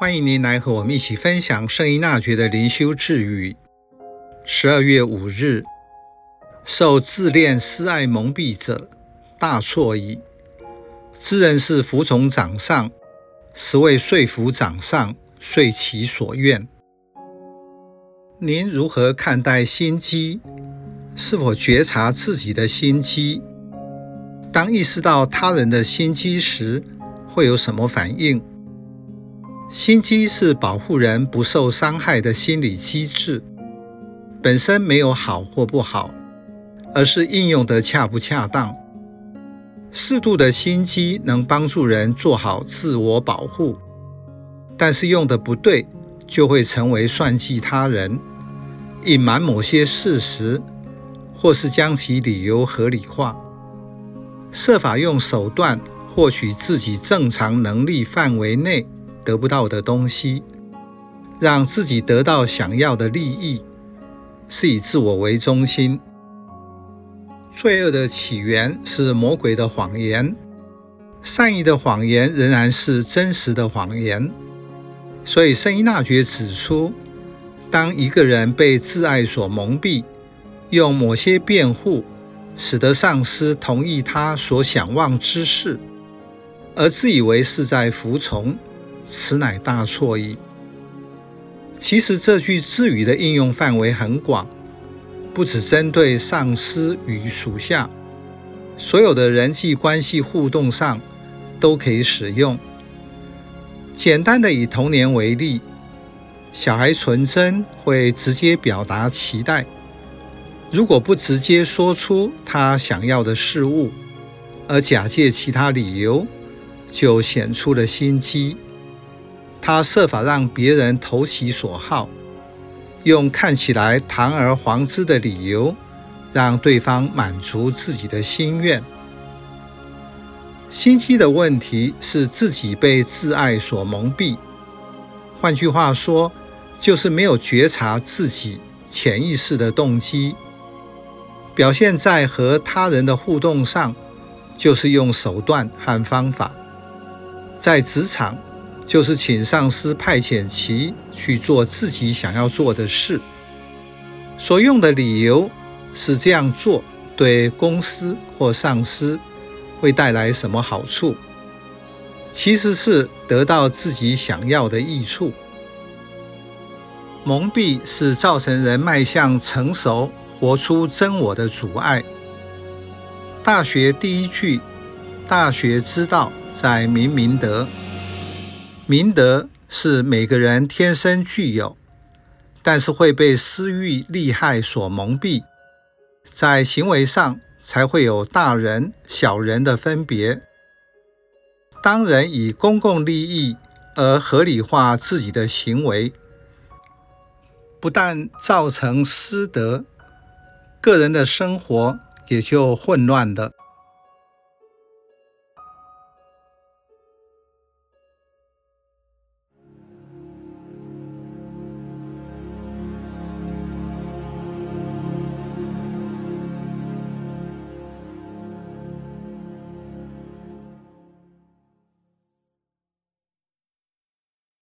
欢迎您来和我们一起分享圣依纳爵的灵修治愈。十二月五日，受自恋私爱蒙蔽者，大错矣。知人是服从长上，实为说服长上，遂其所愿。您如何看待心机？是否觉察自己的心机？当意识到他人的心机时，会有什么反应？心机是保护人不受伤害的心理机制，本身没有好或不好，而是应用得恰不恰当。适度的心机能帮助人做好自我保护，但是用得不对，就会成为算计他人、隐瞒某些事实，或是将其理由合理化，设法用手段获取自己正常能力范围内得不到的东西，让自己得到想要的利益，是以自我为中心。罪恶的起源是魔鬼的谎言，善意的谎言仍然是真实的谎言。所以圣依纳爵指出，当一个人被自爱所蒙蔽，用某些辩护，使得上司同意他所想望之事，而自以为是在服从。此乃大错矣。其实这句智语的应用范围很广，不只针对上司与属下，所有的人际关系互动上都可以使用。简单的以童年为例，小孩纯真，会直接表达期待。如果不直接说出他想要的事物，而假借其他理由，就显出了心机。他设法让别人投其所好，用看起来堂而皇之的理由，让对方满足自己的心愿。心机的问题是自己被自爱所蒙蔽，换句话说，就是没有觉察自己潜意识的动机，表现在和他人的互动上，就是用手段和方法，在职场。就是请上司派遣其去做自己想要做的事，所用的理由是这样做对公司或上司会带来什么好处，其实是得到自己想要的益处。蒙蔽是造成人迈向成熟、活出真我的阻碍。大学第一句，大学之道在明明德。明德是每个人天生具有，但是会被私欲利害所蒙蔽，在行为上才会有大人小人的分别。当人以公共利益而合理化自己的行为，不但造成失德，个人的生活也就混乱了。